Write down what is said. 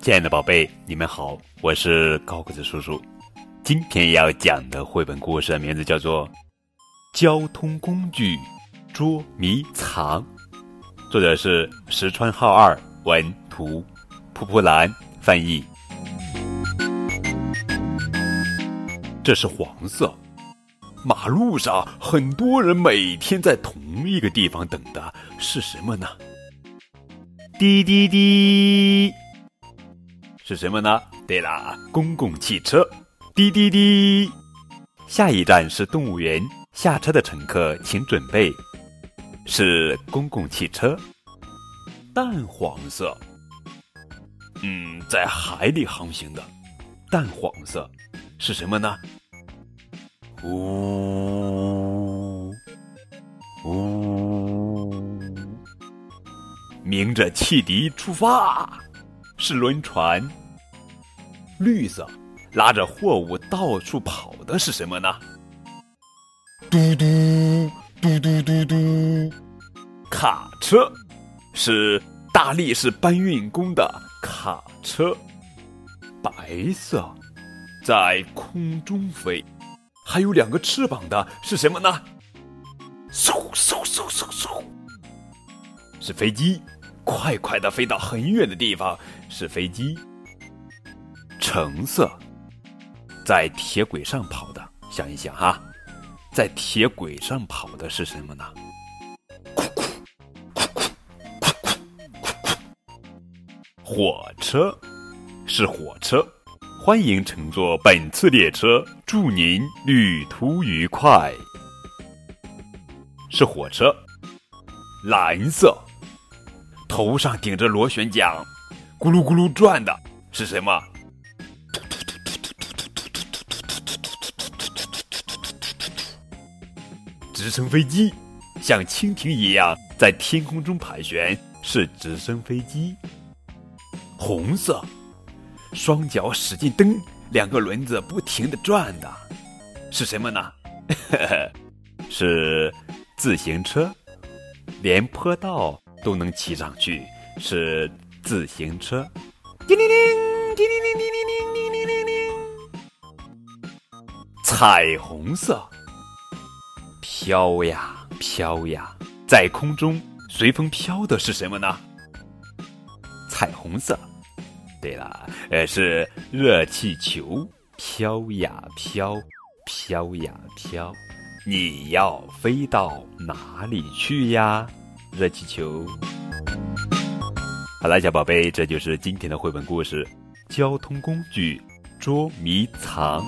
亲爱的宝贝，你们好，我是高个子叔叔。今天要讲的绘本故事名字叫做《交通工具捉迷藏》，作者是石川浩二，文图，蒲蒲兰翻译。这是黄色，马路上很多人每天在同一个地方等的是什么呢？滴滴滴。是什么呢？对了，公共汽车，滴滴滴。下一站是动物园，下车的乘客请准备。是公共汽车，淡黄色。嗯，在海里航行的，淡黄色，是什么呢？呜呜，鸣着汽笛出发。是轮船，绿色，拉着货物到处跑的是什么呢？嘟嘟嘟嘟嘟嘟，卡车，是大力士搬运工的卡车。白色，在空中飞，还有两个翅膀的是什么呢？嗖嗖嗖嗖嗖，是飞机。快快的飞到很远的地方，是飞机。橙色，在铁轨上跑的，想一想哈，在铁轨上跑的是什么呢？火车，是火车，欢迎乘坐本次列车，祝您旅途愉快。是火车，蓝色。头上顶着螺旋桨，咕噜咕噜转的是什么？直升飞机，像蜻蜓一样在天空中盘旋，是直升飞机。红色，双脚使劲蹬，两个轮子不停的转的，是什么呢？是自行车，连坡道。都能骑上去，是自行车。叮铃铃，叮铃铃，叮铃铃，叮铃铃铃。彩虹色，飘呀飘呀，在空中随风飘的是什么呢？彩虹色。对了，呃，是热气球，飘呀飘，飘呀飘。你要飞到哪里去呀？热气球。好了，小宝贝，这就是今天的绘本故事《交通工具捉迷藏》。